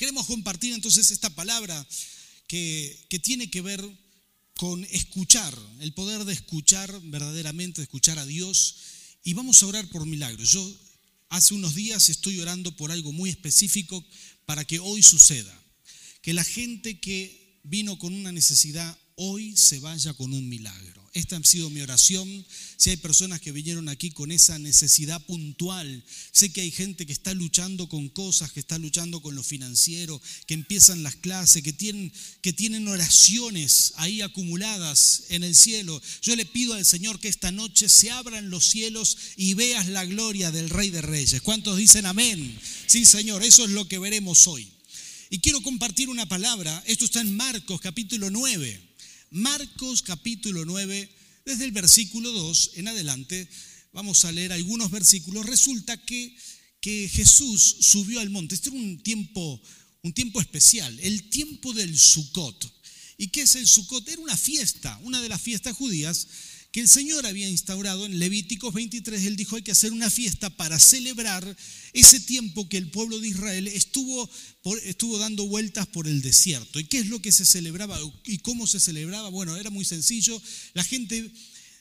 Queremos compartir entonces esta palabra que, que tiene que ver con escuchar, el poder de escuchar verdaderamente, de escuchar a Dios. Y vamos a orar por milagros. Yo hace unos días estoy orando por algo muy específico para que hoy suceda. Que la gente que vino con una necesidad hoy se vaya con un milagro. Esta ha sido mi oración. Si hay personas que vinieron aquí con esa necesidad puntual, sé que hay gente que está luchando con cosas, que está luchando con lo financiero, que empiezan las clases, que tienen, oraciones ahí acumuladas en el cielo. Yo le pido al Señor que esta noche se abran los cielos y veas la gloria del Rey de Reyes. ¿Cuántos dicen amén? Sí, Señor, eso es lo que veremos hoy. Y quiero compartir una palabra. Esto está en Marcos capítulo 9. Marcos capítulo 9, desde el versículo 2 en adelante, vamos a leer algunos versículos. Resulta que, que Jesús subió al monte. Este era un tiempo, un tiempo especial, el tiempo del Sukkot. ¿Y qué es el Sukkot? Era una fiesta, una de las fiestas judías que el Señor había instaurado en Levíticos 23. Él dijo hay que hacer una fiesta para celebrar ese tiempo que el pueblo de Israel estuvo, estuvo dando vueltas por el desierto. ¿Y qué es lo que se celebraba y cómo se celebraba? Bueno, era muy sencillo. La gente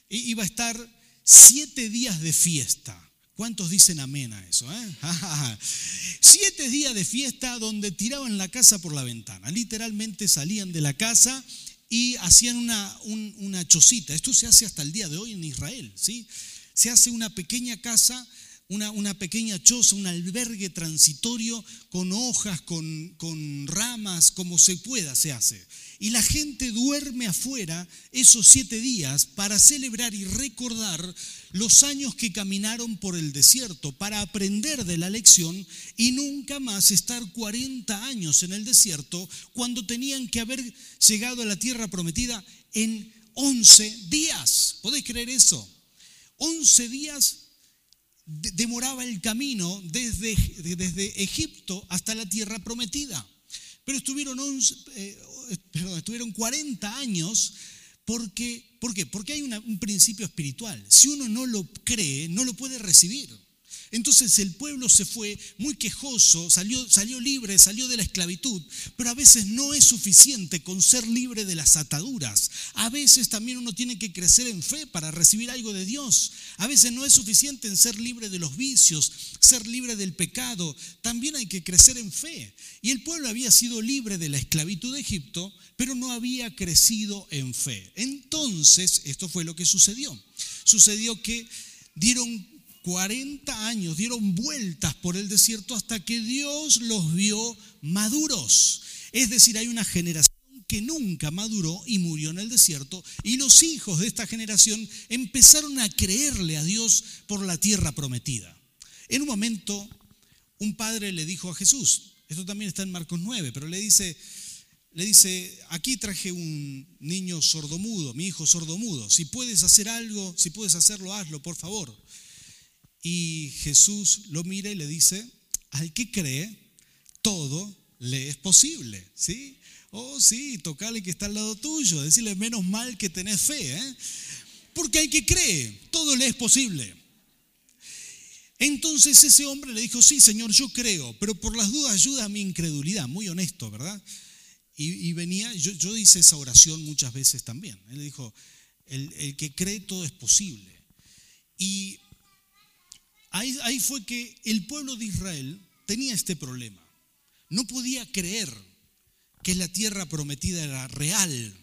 iba a estar siete días de fiesta. ¿Cuántos dicen amén a eso? Eh? Siete días de fiesta donde tiraban la casa por la ventana. Literalmente salían de la casa y hacían una, una chocita. Esto se hace hasta el día de hoy en Israel, ¿sí? Se hace una pequeña casa, una, una pequeña choza, un albergue transitorio con hojas, con, con ramas, como se pueda se hace. Y la gente duerme afuera esos siete días para celebrar y recordar los años que caminaron por el desierto, para aprender de la lección y nunca más estar 40 años en el desierto cuando tenían que haber llegado a la tierra prometida en 11 días. ¿Podéis creer eso? 11 días demoraba el camino desde, desde Egipto hasta la tierra prometida. Pero estuvieron 11, perdón, estuvieron 40 años porque, ¿por qué? Porque hay un principio espiritual. Si uno no lo cree, no lo puede recibir. Entonces el pueblo se fue muy quejoso, salió, salió libre, salió de la esclavitud, pero a veces no es suficiente con ser libre de las ataduras. A veces también uno tiene que crecer en fe para recibir algo de Dios. A veces no es suficiente en ser libre de los vicios, ser libre del pecado. También hay que crecer en fe. Y el pueblo había sido libre de la esclavitud de Egipto, pero no había crecido en fe. Entonces, esto fue lo que sucedió. Sucedió que dieron 40 años dieron vueltas por el desierto hasta que Dios los vio maduros. Es decir, hay una generación que nunca maduró y murió en el desierto, y los hijos de esta generación empezaron a creerle a Dios por la tierra prometida. En un momento, un padre le dijo a Jesús, esto también está en Marcos 9, pero le dice, le dice, aquí traje un niño sordomudo, mi hijo sordomudo, si puedes hacer algo, si puedes hacerlo, hazlo, por favor. Y Jesús lo mira y le dice, al que cree, todo le es posible, ¿sí? Oh, sí, tocale que está al lado tuyo, decirle menos mal que tenés fe, ¿eh? Porque hay que creer, todo le es posible. Entonces ese hombre le dijo, sí, Señor, yo creo, pero por las dudas ayuda a mi incredulidad, muy honesto, ¿verdad? Y, venía, yo, yo, hice esa oración muchas veces también. Él dijo, el, el que cree todo es posible. Y Ahí, fue que el pueblo de Israel tenía este problema. No podía creer que la tierra prometida era real,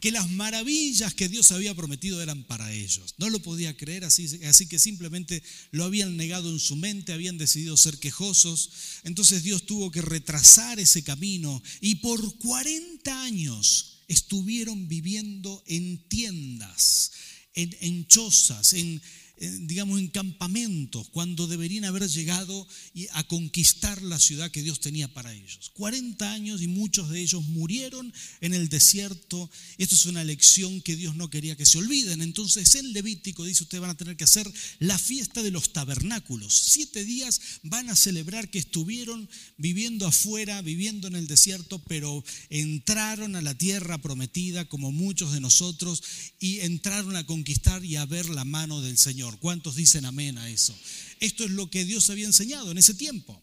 que las maravillas que Dios había prometido eran para ellos. No lo podía creer, así, así que simplemente lo habían negado en su mente, habían decidido ser quejosos. Entonces Dios tuvo que retrasar ese camino y por 40 años estuvieron viviendo en tiendas, en, en chozas, en, digamos, en campamentos, cuando deberían haber llegado a conquistar la ciudad que Dios tenía para ellos. 40 años y muchos de ellos murieron en el desierto. Esto es una lección que Dios no quería que se olviden. Entonces en Levítico dice, ustedes van a tener que hacer la fiesta de los tabernáculos. Siete días van a celebrar que estuvieron viviendo afuera, viviendo en el desierto, pero entraron a la tierra prometida como muchos de nosotros y entraron a conquistar y a ver la mano del Señor. ¿Cuántos dicen amén a eso? Esto es lo que Dios había enseñado en ese tiempo.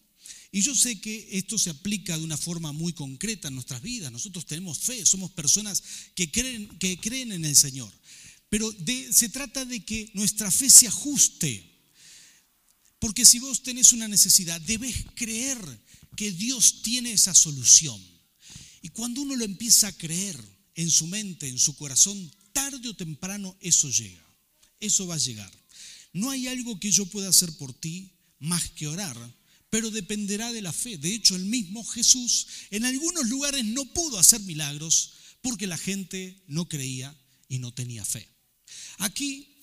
Y yo sé que esto se aplica de una forma muy concreta en nuestras vidas. Nosotros tenemos fe, somos personas que creen, que creen en el Señor. Pero se trata de que nuestra fe se ajuste. Porque si vos tenés una necesidad, debes creer que Dios tiene esa solución. Y cuando uno lo empieza a creer en su mente, en su corazón, tarde o temprano eso llega. Eso va a llegar. No hay algo que yo pueda hacer por ti más que orar, pero dependerá de la fe. De hecho, el mismo Jesús en algunos lugares no pudo hacer milagros porque la gente no creía y no tenía fe. Aquí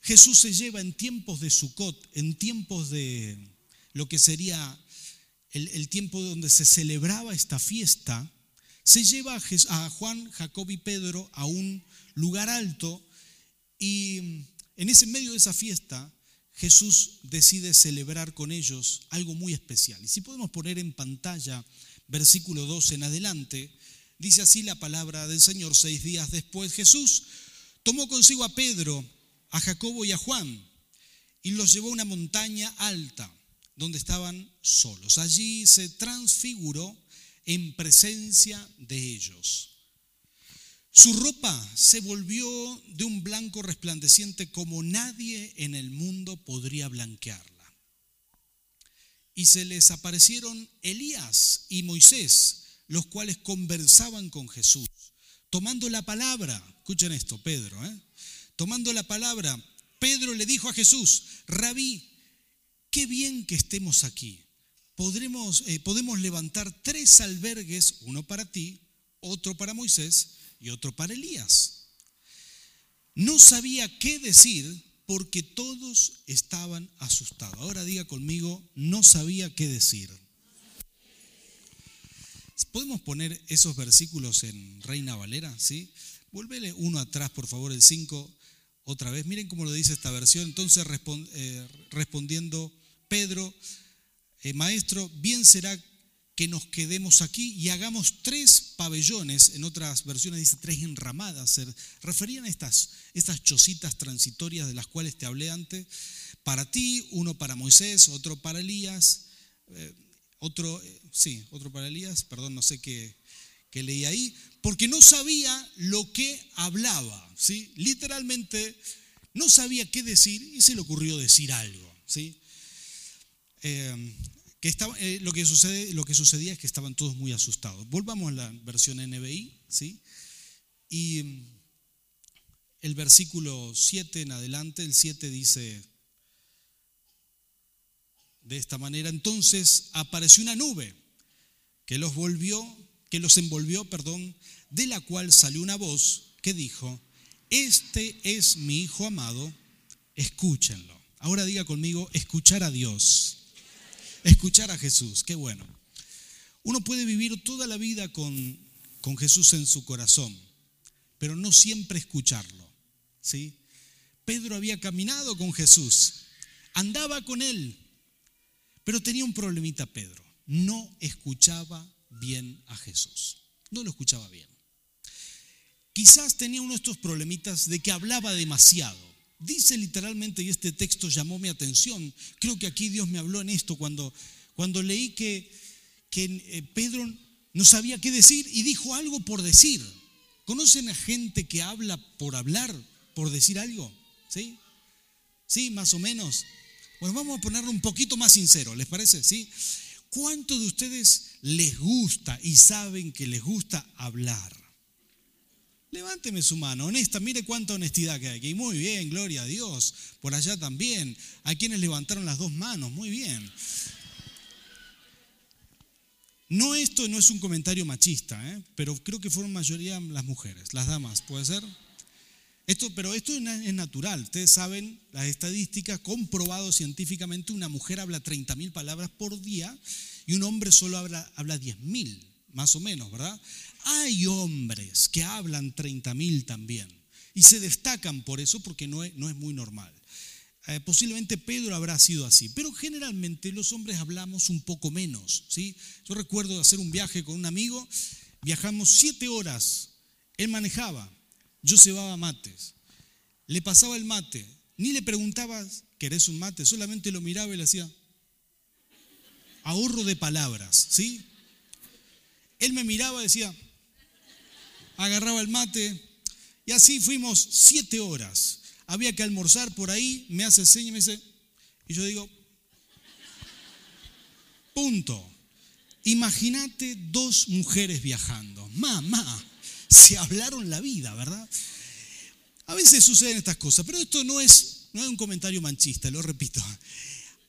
Jesús se lleva en tiempos de Sucot, en tiempos de lo que sería el, tiempo donde se celebraba esta fiesta, se lleva a Juan, Jacob y Pedro a un lugar alto y en ese medio de esa fiesta Jesús decide celebrar con ellos algo muy especial. Y si podemos poner en pantalla versículo 2 en adelante, dice así la palabra del Señor. Seis días después Jesús tomó consigo a Pedro, a Jacobo y a Juan y los llevó a una montaña alta donde estaban solos. Allí se transfiguró en presencia de ellos. Su ropa se volvió de un blanco resplandeciente como nadie en el mundo podría blanquearla. Y se les aparecieron Elías y Moisés, los cuales conversaban con Jesús, tomando la palabra. Escuchen esto, Pedro. ¿eh? Tomando la palabra, Pedro le dijo a Jesús, Rabí, qué bien que estemos aquí. Podremos, eh, podemos levantar tres albergues, uno para ti, otro para Moisés y otro para Elías. No sabía qué decir porque todos estaban asustados. Ahora diga conmigo, no sabía qué decir. ¿Podemos poner esos versículos en Reina Valera? ¿Sí? Vuélvele uno atrás, por favor, el 5, otra vez. Miren cómo lo dice esta versión. Entonces, eh, respondiendo Pedro, eh, maestro, bien será que nos quedemos aquí y hagamos tres pabellones, en otras versiones dice tres enramadas, se referían a estas, estas chocitas transitorias de las cuales te hablé antes, para ti, uno para Moisés, otro para Elías, eh, otro, eh, sí, otro para Elías, perdón, no sé qué, qué leí ahí, porque no sabía lo que hablaba, ¿sí? literalmente no sabía qué decir y se le ocurrió decir algo. ¿sí? Eh, eh, lo, que sucede, lo que sucedía es que estaban todos muy asustados. Volvamos a la versión NBI, ¿sí? Y mm, el versículo 7 en adelante, el 7 dice de esta manera, entonces apareció una nube que los volvió, que los envolvió, perdón, de la cual salió una voz que dijo, este es mi hijo amado, escúchenlo. Ahora diga conmigo, escuchar a Dios escuchar a Jesús, qué bueno. Uno puede vivir toda la vida con, con Jesús en su corazón, pero no siempre escucharlo. ¿sí? Pedro había caminado con Jesús, andaba con él, pero tenía un problemita Pedro, no escuchaba bien a Jesús, no lo escuchaba bien. Quizás tenía uno de estos problemitas de que hablaba demasiado. Dice literalmente, y este texto llamó mi atención, creo que aquí Dios me habló en esto cuando, cuando leí que, que eh, Pedro no sabía qué decir y dijo algo por decir. ¿Conocen a gente que habla por hablar, por decir algo? ¿Sí? ¿Sí? Más o menos. Bueno, vamos a ponerlo un poquito más sincero, ¿les parece? ¿Sí? ¿Cuánto de ustedes les gusta y saben que les gusta hablar? Levánteme su mano, honesta, mire cuánta honestidad que hay aquí. Muy bien, gloria a Dios. Por allá también. Hay quienes levantaron las dos manos, muy bien. No, esto no es un comentario machista, ¿eh? pero creo que fueron mayoría las mujeres, las damas, ¿puede ser? Esto, pero esto es natural. Ustedes saben las estadísticas, comprobado científicamente, una mujer habla 30.000 palabras por día y un hombre solo habla, habla 10.000, más o menos, ¿verdad? Hay hombres que hablan 30 mil también y se destacan por eso porque no es, no es muy normal. Eh, posiblemente Pedro habrá sido así, pero generalmente los hombres hablamos un poco menos. ¿sí? Yo recuerdo hacer un viaje con un amigo, viajamos siete horas, él manejaba, yo llevaba mates, le pasaba el mate, ni le preguntaba, ¿querés un mate? Solamente lo miraba y le hacía, ahorro de palabras, ¿sí? Él me miraba y decía, agarraba el mate, y así fuimos siete horas. Había que almorzar por ahí, me hace señas y me dice, y yo digo, punto. Imagínate dos mujeres viajando. Mamá, se hablaron la vida, ¿verdad? A veces suceden estas cosas, pero esto no es, no es un comentario manchista, lo repito.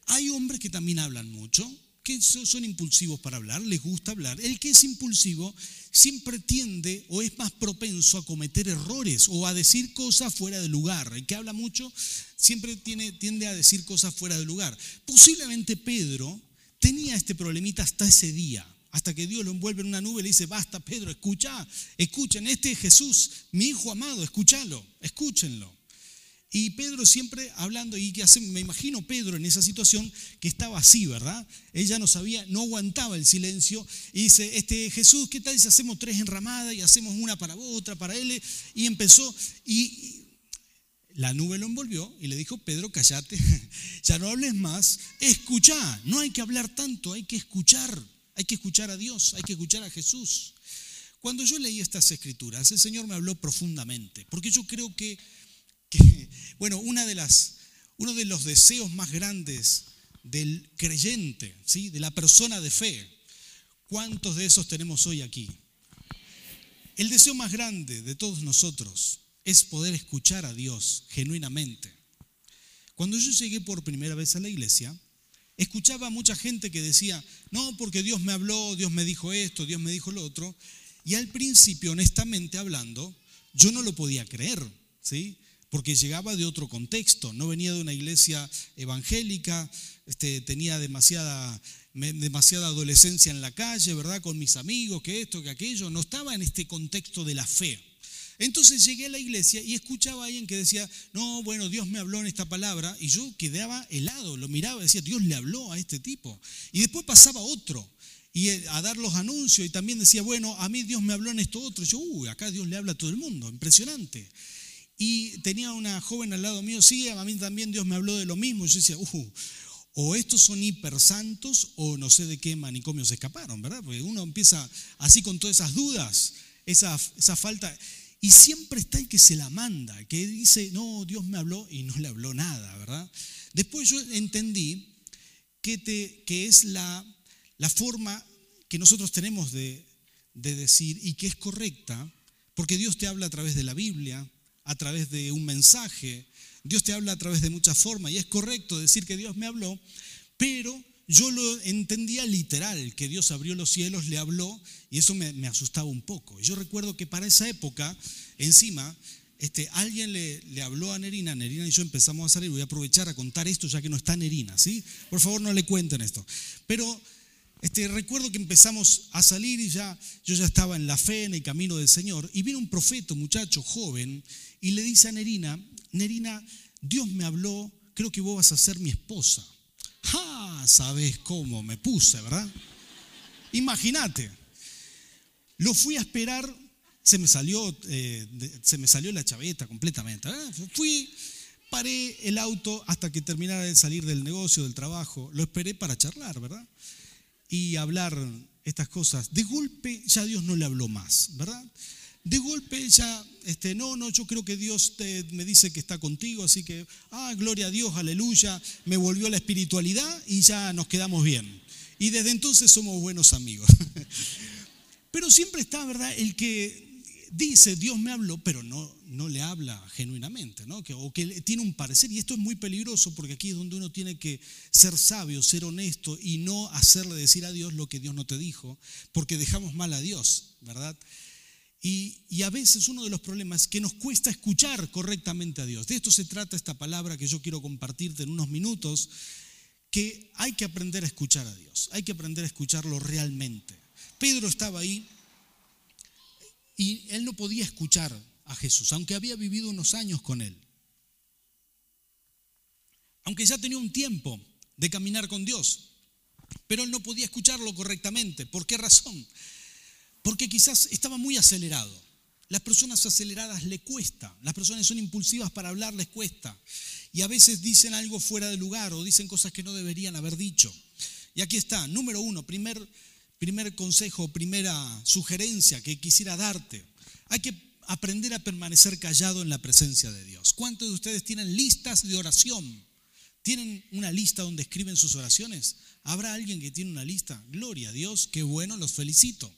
Hay hombres que también hablan mucho, que son impulsivos para hablar, les gusta hablar. El que es impulsivo siempre tiende o es más propenso a cometer errores o a decir cosas fuera de lugar. El que habla mucho siempre tiene, tiende a decir cosas fuera de lugar. Posiblemente Pedro tenía este problemita hasta ese día, hasta que Dios lo envuelve en una nube y le dice, basta Pedro, escucha, escuchen, este es Jesús, mi hijo amado, escúchalo, escúchenlo. Y Pedro siempre hablando, y que hace, me imagino Pedro en esa situación que estaba así, ¿verdad? Ella no sabía, no aguantaba el silencio. Y dice, este, Jesús, ¿qué tal si hacemos tres enramadas y hacemos una para vos, otra para él? Y empezó, y la nube lo envolvió y le dijo, Pedro, cállate, ya no hables más, escucha, no hay que hablar tanto, hay que escuchar, hay que escuchar a Dios, hay que escuchar a Jesús. Cuando yo leí estas escrituras, el Señor me habló profundamente, porque yo creo que bueno, uno de los deseos más grandes del creyente, ¿sí? de la persona de fe, ¿cuántos de esos tenemos hoy aquí? El deseo más grande de todos nosotros es poder escuchar a Dios genuinamente. Cuando yo llegué por primera vez a la iglesia, escuchaba a mucha gente que decía, no, porque Dios me habló, Dios me dijo esto, Dios me dijo lo otro, y al principio, honestamente hablando, yo no lo podía creer, ¿sí? Porque llegaba de otro contexto, no venía de una iglesia evangélica, este, tenía demasiada, demasiada adolescencia en la calle, ¿verdad? Con mis amigos, que esto, que aquello, no estaba en este contexto de la fe. Entonces llegué a la iglesia y escuchaba a alguien que decía, no, bueno, Dios me habló en esta palabra, y yo quedaba helado, lo miraba y decía, Dios le habló a este tipo. Y después pasaba otro, y eh, a dar los anuncios, y también decía, bueno, a mí Dios me habló en esto otro. Y yo, uy, acá Dios le habla a todo el mundo, impresionante. Y tenía una joven al lado mío, sí, a mí también Dios me habló de lo mismo. yo decía, uh, o estos son hipersantos o no sé de qué manicomio se escaparon, ¿verdad? Porque uno empieza así con todas esas dudas, esa, esa falta. Y siempre está el que se la manda, que dice, no, Dios me habló y no le habló nada, ¿verdad? Después yo entendí que, te, que es la, la forma que nosotros tenemos de, de decir y que es correcta, porque Dios te habla a través de la Biblia, a través de un mensaje, Dios te habla a través de muchas formas y es correcto decir que Dios me habló, pero yo lo entendía literal, que Dios abrió los cielos, le habló y eso me, asustaba un poco. Yo recuerdo que para esa época, encima, este, alguien le, le, habló a Nerina, Nerina y yo empezamos a salir, voy a aprovechar a contar esto ya que no está Nerina, ¿sí? Por favor no le cuenten esto. Pero este, recuerdo que empezamos a salir y ya yo ya estaba en la fe, en el camino del Señor, y viene un profeta, muchacho joven, y le dice a Nerina, Nerina, Dios me habló, creo que vos vas a ser mi esposa. ¡Ja! ¿Sabes cómo me puse, verdad? Imagínate. Lo fui a esperar, se me salió, eh, se me salió la chaveta completamente. Fui, paré el auto hasta que terminara de salir del negocio, del trabajo. Lo esperé para charlar, ¿verdad? Y hablar estas cosas. De golpe ya Dios no le habló más, ¿verdad? De golpe ya, este, no, no, yo creo que Dios me dice que está contigo, así que, ah, gloria a Dios, aleluya, me volvió la espiritualidad y ya nos quedamos bien. Y desde entonces somos buenos amigos. Pero siempre está, ¿verdad? El que dice, Dios me habló, pero no, no le habla genuinamente, ¿no? Que, o que tiene un parecer. Y esto es muy peligroso porque aquí es donde uno tiene que ser sabio, ser honesto y no hacerle decir a Dios lo que Dios no te dijo, porque dejamos mal a Dios, ¿verdad? Y, a veces uno de los problemas es que nos cuesta escuchar correctamente a Dios. De esto se trata esta palabra que yo quiero compartirte en unos minutos, que hay que aprender a escuchar a Dios, hay que aprender a escucharlo realmente. Pedro estaba ahí y él no podía escuchar a Jesús, aunque había vivido unos años con él. Aunque ya tenía un tiempo de caminar con Dios, pero él no podía escucharlo correctamente. ¿Por qué razón? Porque quizás estaba muy acelerado. Las personas aceleradas le cuesta, las personas son impulsivas para hablar les cuesta. Y a veces dicen algo fuera de lugar o dicen cosas que no deberían haber dicho. Y aquí está, número uno, primer, primer consejo, primera sugerencia que quisiera darte. Hay que aprender a permanecer callado en la presencia de Dios. ¿Cuántos de ustedes tienen listas de oración? ¿Tienen una lista donde escriben sus oraciones? ¿Habrá alguien que tiene una lista? Gloria a Dios, qué bueno, los felicito.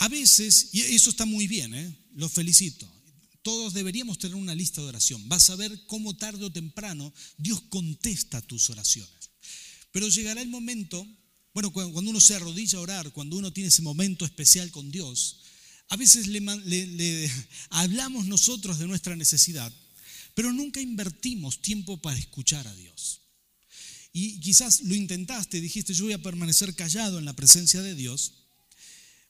A veces, y eso está muy bien, ¿eh? los felicito. Todos deberíamos tener una lista de oración. Vas a ver cómo tarde o temprano Dios contesta tus oraciones. Pero llegará el momento, bueno, cuando uno se arrodilla a orar, cuando uno tiene ese momento especial con Dios, a veces le hablamos nosotros de nuestra necesidad pero nunca invertimos tiempo para escuchar a Dios. Y quizás lo intentaste, dijiste, yo voy a permanecer callado en la presencia de Dios,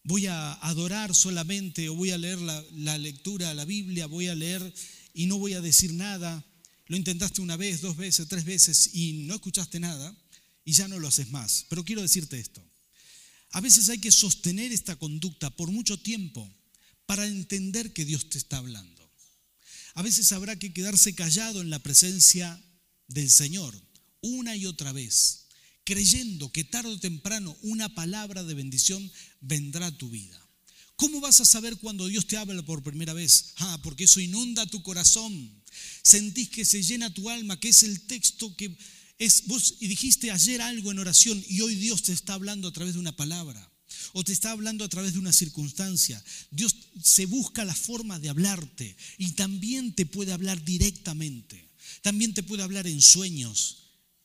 voy a adorar solamente o voy a leer la, la lectura, la Biblia, voy a leer y no voy a decir nada. Lo intentaste una vez, dos veces, tres veces y no escuchaste nada y ya no lo haces más. Pero quiero decirte esto. A veces hay que sostener esta conducta por mucho tiempo para entender que Dios te está hablando. A veces habrá que quedarse callado en la presencia del Señor una y otra vez, creyendo que tarde o temprano una palabra de bendición vendrá a tu vida. ¿Cómo vas a saber cuando Dios te habla por primera vez? Ah, porque eso inunda tu corazón. Sentís que se llena tu alma, que es el texto que es vos y dijiste ayer algo en oración y hoy Dios te está hablando a través de una palabra o te está hablando a través de una circunstancia. Dios se busca la forma de hablarte y también te puede hablar directamente. También te puede hablar en sueños.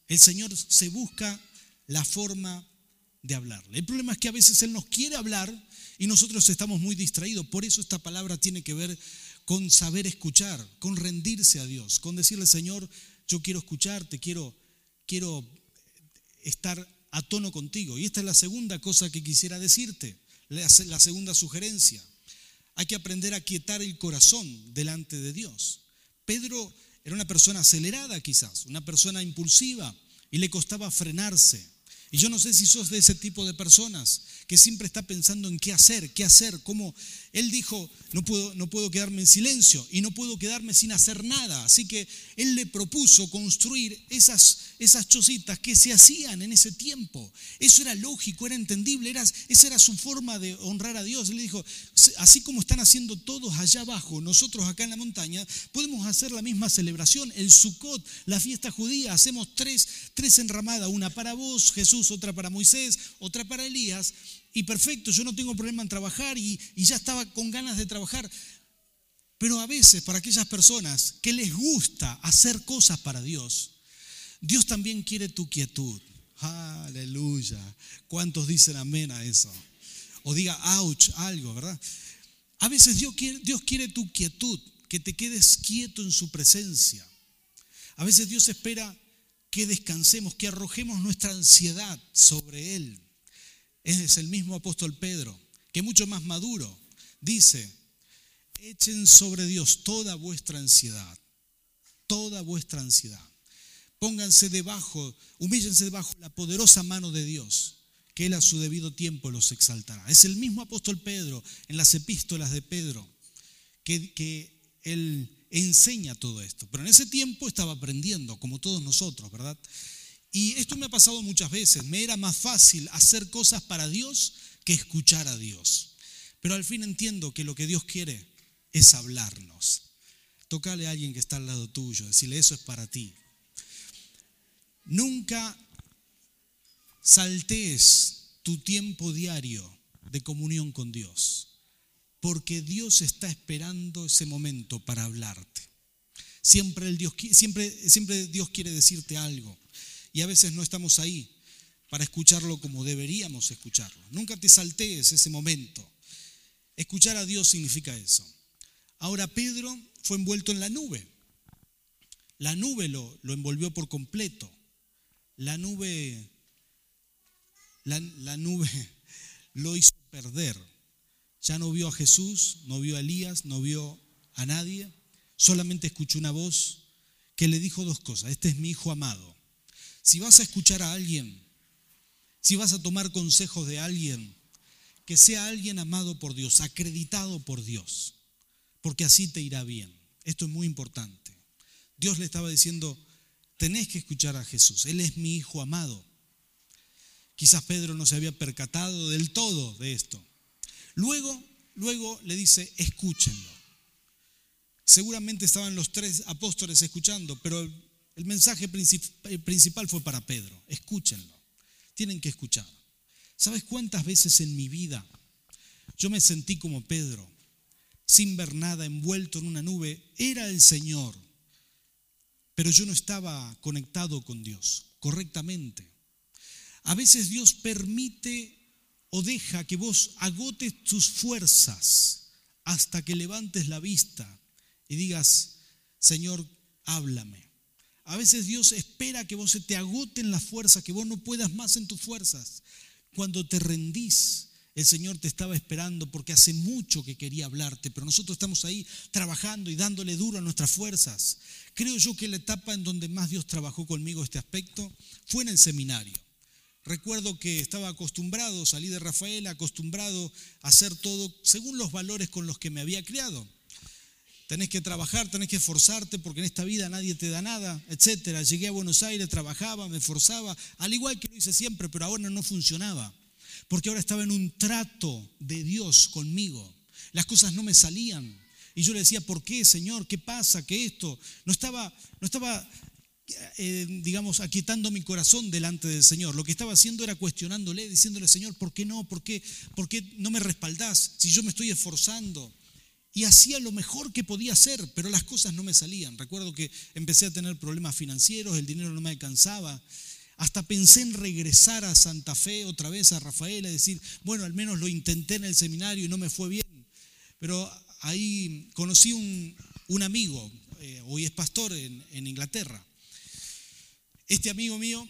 El Señor se busca la forma de hablarle. El problema es que a veces Él nos quiere hablar y nosotros estamos muy distraídos. Por eso esta palabra tiene que ver con saber escuchar, con rendirse a Dios, con decirle, Señor, yo quiero escucharte, quiero, quiero estar a tono contigo. Y esta es la segunda cosa que quisiera decirte, la segunda sugerencia. Hay que aprender a quietar el corazón delante de Dios. Pedro era una persona acelerada quizás, una persona impulsiva y le costaba frenarse. Y yo no sé si sos de ese tipo de personas que siempre está pensando en qué hacer, qué hacer, cómo. Él dijo, no puedo, no puedo quedarme en silencio y no puedo quedarme sin hacer nada. Así que él le propuso construir esas, esas chocitas que se hacían en ese tiempo. Eso era lógico, era entendible, era, esa era su forma de honrar a Dios. Él le dijo, así como están haciendo todos allá abajo, nosotros acá en la montaña, podemos hacer la misma celebración, el Sukkot, la fiesta judía, hacemos tres, tres enramadas, una para vos, Jesús, otra para Moisés, otra para Elías y perfecto, yo no tengo problema en trabajar y, ya estaba con ganas de trabajar. Pero a veces para aquellas personas que les gusta hacer cosas para Dios, Dios también quiere tu quietud. Aleluya. ¿Cuántos dicen amén a eso? O diga, ouch, algo, ¿verdad? A veces quiere, Dios quiere tu quietud, que te quedes quieto en su presencia. A veces Dios espera que descansemos, que arrojemos nuestra ansiedad sobre Él es el mismo apóstol Pedro, que mucho más maduro, dice, echen sobre Dios toda vuestra ansiedad, toda vuestra ansiedad. Pónganse debajo, humíllense debajo la poderosa mano de Dios, que Él a su debido tiempo los exaltará. Es el mismo apóstol Pedro en las epístolas de Pedro, que, que Él enseña todo esto. Pero en ese tiempo estaba aprendiendo, como todos nosotros, ¿verdad? Y esto me ha pasado muchas veces. Me era más fácil hacer cosas para Dios que escuchar a Dios. Pero al fin entiendo que lo que Dios quiere es hablarnos. Tocale a alguien que está al lado tuyo, decirle eso es para ti. Nunca saltees tu tiempo diario de comunión con Dios, porque Dios está esperando ese momento para hablarte. Siempre, Dios quiere decirte algo y a veces no estamos ahí para escucharlo como deberíamos escucharlo. Nunca te saltees ese momento. Escuchar a Dios significa eso. Ahora Pedro fue envuelto en la nube. La nube lo, lo envolvió por completo. La nube, la, la nube lo hizo perder. Ya no vio a Jesús, no vio a Elías, no vio a nadie. Solamente escuchó una voz que le dijo dos cosas. Este es mi hijo amado si vas a escuchar a alguien, si vas a tomar consejos de alguien, que sea alguien amado por Dios, acreditado por Dios, porque así te irá bien. Esto es muy importante. Dios le estaba diciendo, tenés que escuchar a Jesús, Él es mi Hijo amado. Quizás Pedro no se había percatado del todo de esto. Luego, luego le dice, escúchenlo. Seguramente estaban los tres apóstoles escuchando, pero el mensaje principal fue para Pedro. Escúchenlo. Tienen que escuchar. ¿Sabes cuántas veces en mi vida yo me sentí como Pedro, sin ver nada, envuelto en una nube? Era el Señor, pero yo no estaba conectado con Dios correctamente. A veces Dios permite o deja que vos agotes tus fuerzas hasta que levantes la vista y digas, Señor, háblame. A veces Dios espera que vos se te agoten las fuerzas, que vos no puedas más en tus fuerzas. Cuando te rendís, el Señor te estaba esperando porque hace mucho que quería hablarte, pero nosotros estamos ahí trabajando y dándole duro a nuestras fuerzas. Creo yo que la etapa en donde más Dios trabajó conmigo este aspecto fue en el seminario. Recuerdo que estaba acostumbrado, salí de Rafael, acostumbrado a hacer todo según los valores con los que me había criado. Tenés que trabajar, tenés que esforzarte porque en esta vida nadie te da nada, etcétera. Llegué a Buenos Aires, trabajaba, me esforzaba, al igual que lo hice siempre, pero ahora no funcionaba. Porque ahora estaba en un trato de Dios conmigo. Las cosas no me salían. Y yo le decía, ¿por qué, Señor? ¿Qué pasa? ¿Qué esto? No estaba, no estaba eh, digamos, aquietando mi corazón delante del Señor. Lo que estaba haciendo era cuestionándole, diciéndole, Señor, ¿por qué no? ¿Por qué, ¿Por qué no me respaldás si yo me estoy esforzando? Y hacía lo mejor que podía hacer, pero las cosas no me salían. Recuerdo que empecé a tener problemas financieros, el dinero no me alcanzaba. Hasta pensé en regresar a Santa Fe otra vez a Rafael, a decir, bueno, al menos lo intenté en el seminario y no me fue bien. Pero ahí conocí un, amigo, eh, hoy es pastor en, Inglaterra. Este amigo mío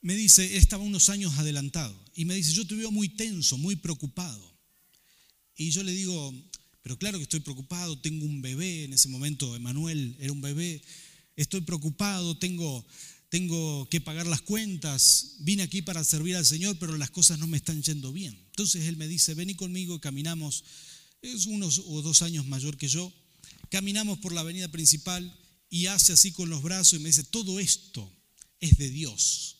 me dice, estaba unos años adelantado, y me dice, yo te veo muy tenso, muy preocupado. Y yo le digo, pero claro que estoy preocupado, tengo un bebé, en ese momento Emanuel era un bebé, estoy preocupado, tengo, tengo que pagar las cuentas, vine aquí para servir al Señor, pero las cosas no me están yendo bien. Entonces él me dice, vení conmigo, caminamos, es unos o dos años mayor que yo, caminamos por la avenida principal y hace así con los brazos y me dice, todo esto es de Dios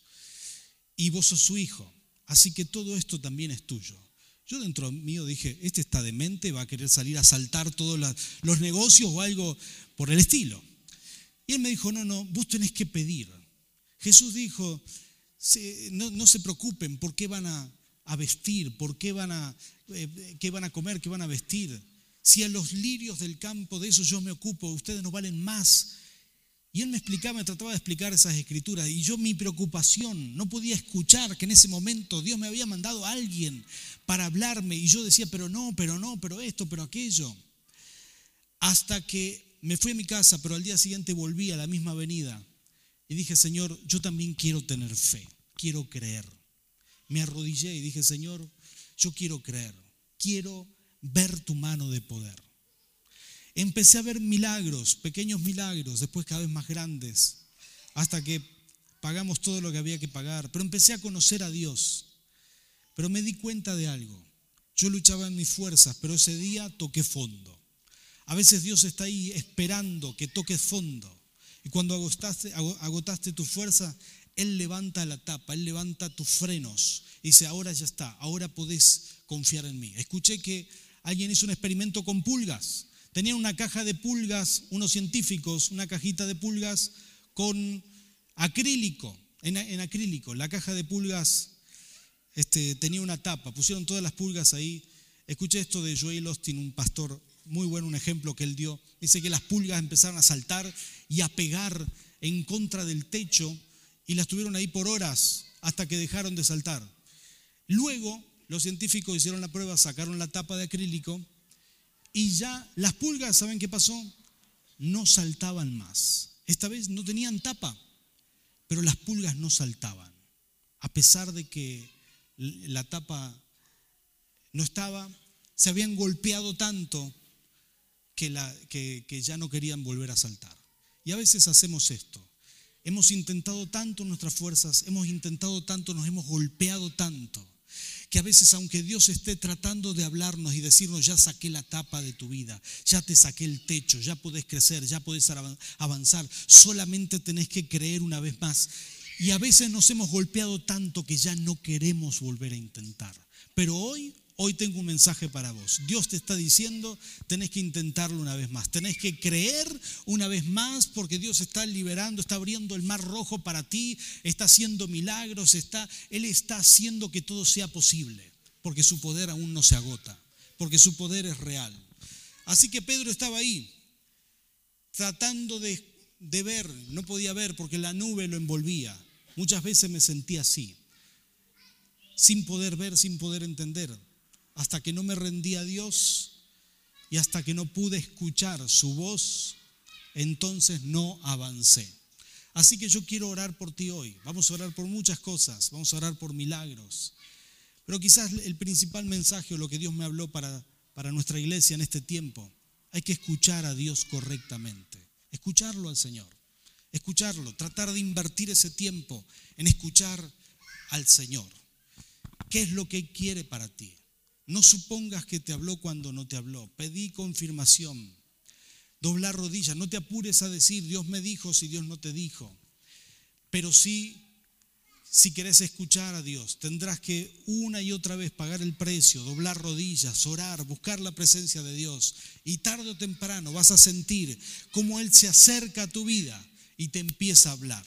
y vos sos su hijo, así que todo esto también es tuyo. Yo dentro mío dije, este está demente, va a querer salir a saltar todos los negocios o algo por el estilo. Y él me dijo, no, no, vos tenés que pedir. Jesús dijo, no, se preocupen por qué van a, vestir, por qué van a, eh, qué van a comer, qué van a vestir. Si a los lirios del campo de eso yo me ocupo, ustedes no valen más y él me explicaba, me trataba de explicar esas escrituras. Y yo mi preocupación, no podía escuchar que en ese momento Dios me había mandado a alguien para hablarme. Y yo decía, pero no, pero no, pero esto, pero aquello. Hasta que me fui a mi casa, pero al día siguiente volví a la misma avenida. Y dije, Señor, yo también quiero tener fe, quiero creer. Me arrodillé y dije, Señor, yo quiero creer, quiero ver tu mano de poder empecé a ver milagros, pequeños milagros, después cada vez más grandes, hasta que pagamos todo lo que había que pagar. Pero empecé a conocer a Dios. Pero me di cuenta de algo. Yo luchaba en mis fuerzas, pero ese día toqué fondo. A veces Dios está ahí esperando que toques fondo. Y cuando agotaste, tu fuerza, Él levanta la tapa, Él levanta tus frenos. Y dice, ahora ya está, ahora podés confiar en mí. Escuché que alguien hizo un experimento con pulgas. Tenían una caja de pulgas, unos científicos, una cajita de pulgas con acrílico, en, acrílico. La caja de pulgas este, tenía una tapa, pusieron todas las pulgas ahí. Escuché esto de Joel Austin, un pastor muy bueno, un ejemplo que él dio. Dice que las pulgas empezaron a saltar y a pegar en contra del techo y las tuvieron ahí por horas hasta que dejaron de saltar. Luego los científicos hicieron la prueba, sacaron la tapa de acrílico y ya las pulgas, ¿saben qué pasó? No saltaban más. Esta vez no tenían tapa, pero las pulgas no saltaban. A pesar de que la tapa no estaba, se habían golpeado tanto que, que ya no querían volver a saltar. Y a veces hacemos esto. Hemos intentado tanto nuestras fuerzas, hemos intentado tanto, nos hemos golpeado tanto que a veces aunque Dios esté tratando de hablarnos y decirnos, ya saqué la tapa de tu vida, ya te saqué el techo, ya podés crecer, ya podés avanzar, solamente tenés que creer una vez más Y a veces nos hemos golpeado tanto que ya no queremos volver a intentar. Pero hoy Hoy tengo un mensaje para vos. Dios te está diciendo, tenés que intentarlo una vez más. Tenés que creer una vez más porque Dios está liberando, está abriendo el mar rojo para ti, está haciendo milagros, está, Él está haciendo que todo sea posible. Porque su poder aún no se agota, porque su poder es real. Así que Pedro estaba ahí, tratando de, de ver, no podía ver porque la nube lo envolvía. Muchas veces me sentí así, sin poder ver, sin poder entender hasta que no me rendí a Dios y hasta que no pude escuchar su voz, entonces no avancé. Así que yo quiero orar por ti hoy. Vamos a orar por muchas cosas, vamos a orar por milagros. Pero quizás el principal mensaje o lo que Dios me habló para, para nuestra iglesia en este tiempo, hay que escuchar a Dios correctamente, escucharlo al Señor, escucharlo, tratar de invertir ese tiempo en escuchar al Señor. ¿Qué es lo que quiere para ti? No supongas que te habló cuando no te habló. Pedí confirmación. Doblar rodillas. No te apures a decir, Dios me dijo si Dios no te dijo. Pero sí, si querés escuchar a Dios, tendrás que una y otra vez pagar el precio, doblar rodillas, orar, buscar la presencia de Dios. Y tarde o temprano vas a sentir cómo Él se acerca a tu vida y te empieza a hablar.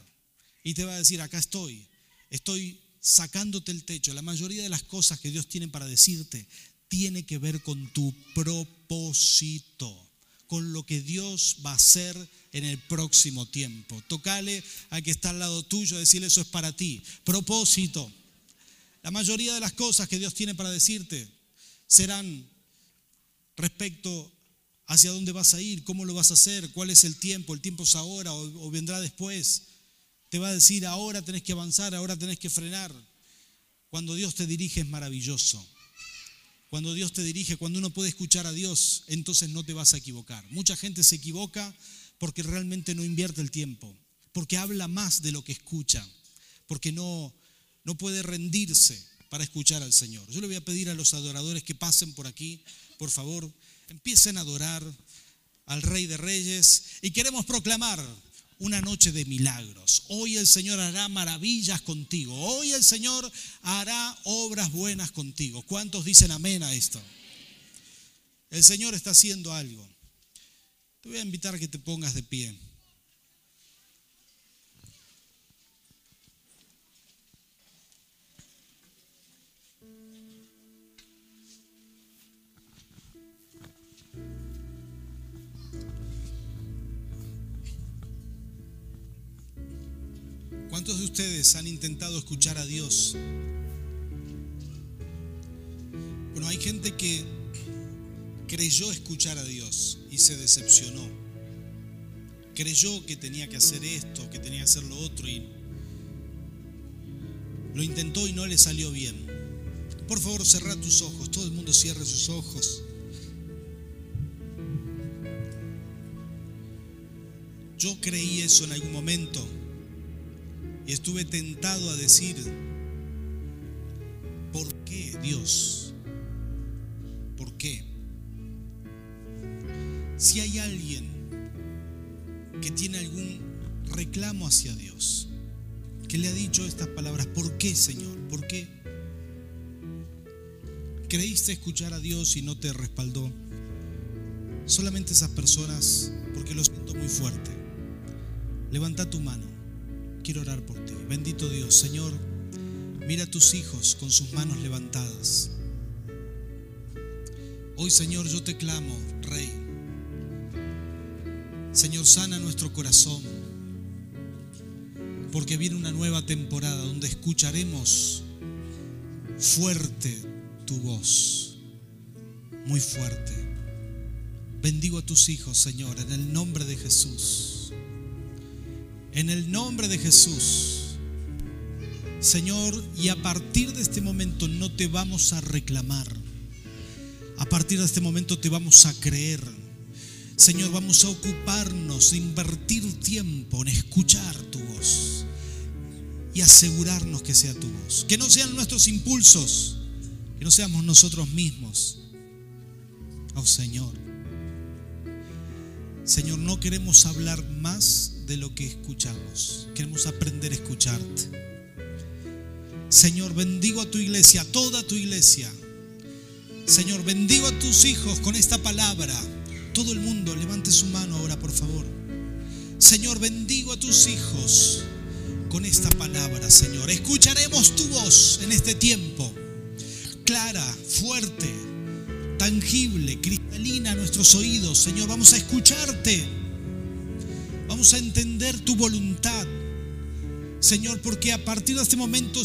Y te va a decir, acá estoy, estoy sacándote el techo. La mayoría de las cosas que Dios tiene para decirte tiene que ver con tu propósito, con lo que Dios va a hacer en el próximo tiempo. Tocale al que está al lado tuyo, decirle eso es para ti. Propósito. La mayoría de las cosas que Dios tiene para decirte serán respecto hacia dónde vas a ir, cómo lo vas a hacer, cuál es el tiempo, el tiempo es ahora o vendrá después. Te va a decir, ahora tenés que avanzar, ahora tenés que frenar. Cuando Dios te dirige es maravilloso. Cuando Dios te dirige, cuando uno puede escuchar a Dios, entonces no te vas a equivocar. Mucha gente se equivoca porque realmente no invierte el tiempo, porque habla más de lo que escucha, porque no, no puede rendirse para escuchar al Señor. Yo le voy a pedir a los adoradores que pasen por aquí, por favor, empiecen a adorar al Rey de Reyes y queremos proclamar una noche de milagros. Hoy el Señor hará maravillas contigo. Hoy el Señor hará obras buenas contigo. ¿Cuántos dicen amén a esto? El Señor está haciendo algo. Te voy a invitar a que te pongas de pie. ¿Cuántos de ustedes han intentado escuchar a Dios? Bueno, hay gente que creyó escuchar a Dios y se decepcionó. Creyó que tenía que hacer esto, que tenía que hacer lo otro y lo intentó y no le salió bien. Por favor, cerra tus ojos. Todo el mundo cierre sus ojos. Yo creí eso en algún momento y estuve tentado a decir, ¿por qué Dios? ¿Por qué? Si hay alguien que tiene algún reclamo hacia Dios, que le ha dicho estas palabras, ¿por qué Señor? ¿Por qué? ¿Creíste escuchar a Dios y no te respaldó? Solamente esas personas, porque lo siento muy fuerte. Levanta tu mano quiero orar por ti. Bendito Dios, Señor, mira a tus hijos con sus manos levantadas. Hoy, Señor, yo te clamo, Rey. Señor, sana nuestro corazón, porque viene una nueva temporada donde escucharemos fuerte tu voz, muy fuerte. Bendigo a tus hijos, Señor, en el nombre de Jesús. En el nombre de Jesús. Señor, y a partir de este momento no te vamos a reclamar. A partir de este momento te vamos a creer. Señor, vamos a ocuparnos de invertir tiempo en escuchar tu voz y asegurarnos que sea tu voz. Que no sean nuestros impulsos, que no seamos nosotros mismos. Oh Señor. Señor, no queremos hablar más de lo que escuchamos. Queremos aprender a escucharte. Señor, bendigo a tu iglesia, a toda tu iglesia. Señor, bendigo a tus hijos con esta palabra. Todo el mundo, levante su mano ahora, por favor. Señor, bendigo a tus hijos con esta palabra, Señor. Escucharemos tu voz en este tiempo. Clara, fuerte, tangible, cristalina a nuestros oídos, Señor. Vamos a escucharte. Vamos a entender tu voluntad. Señor, porque a partir de este momento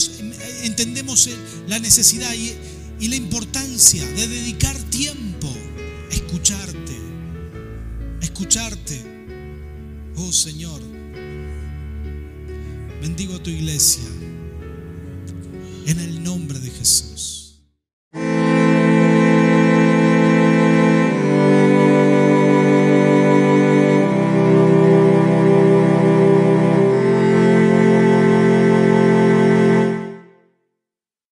entendemos la necesidad y, la importancia de dedicar tiempo a escucharte, escucharte. Oh Señor, bendigo a tu iglesia en el nombre de Jesús.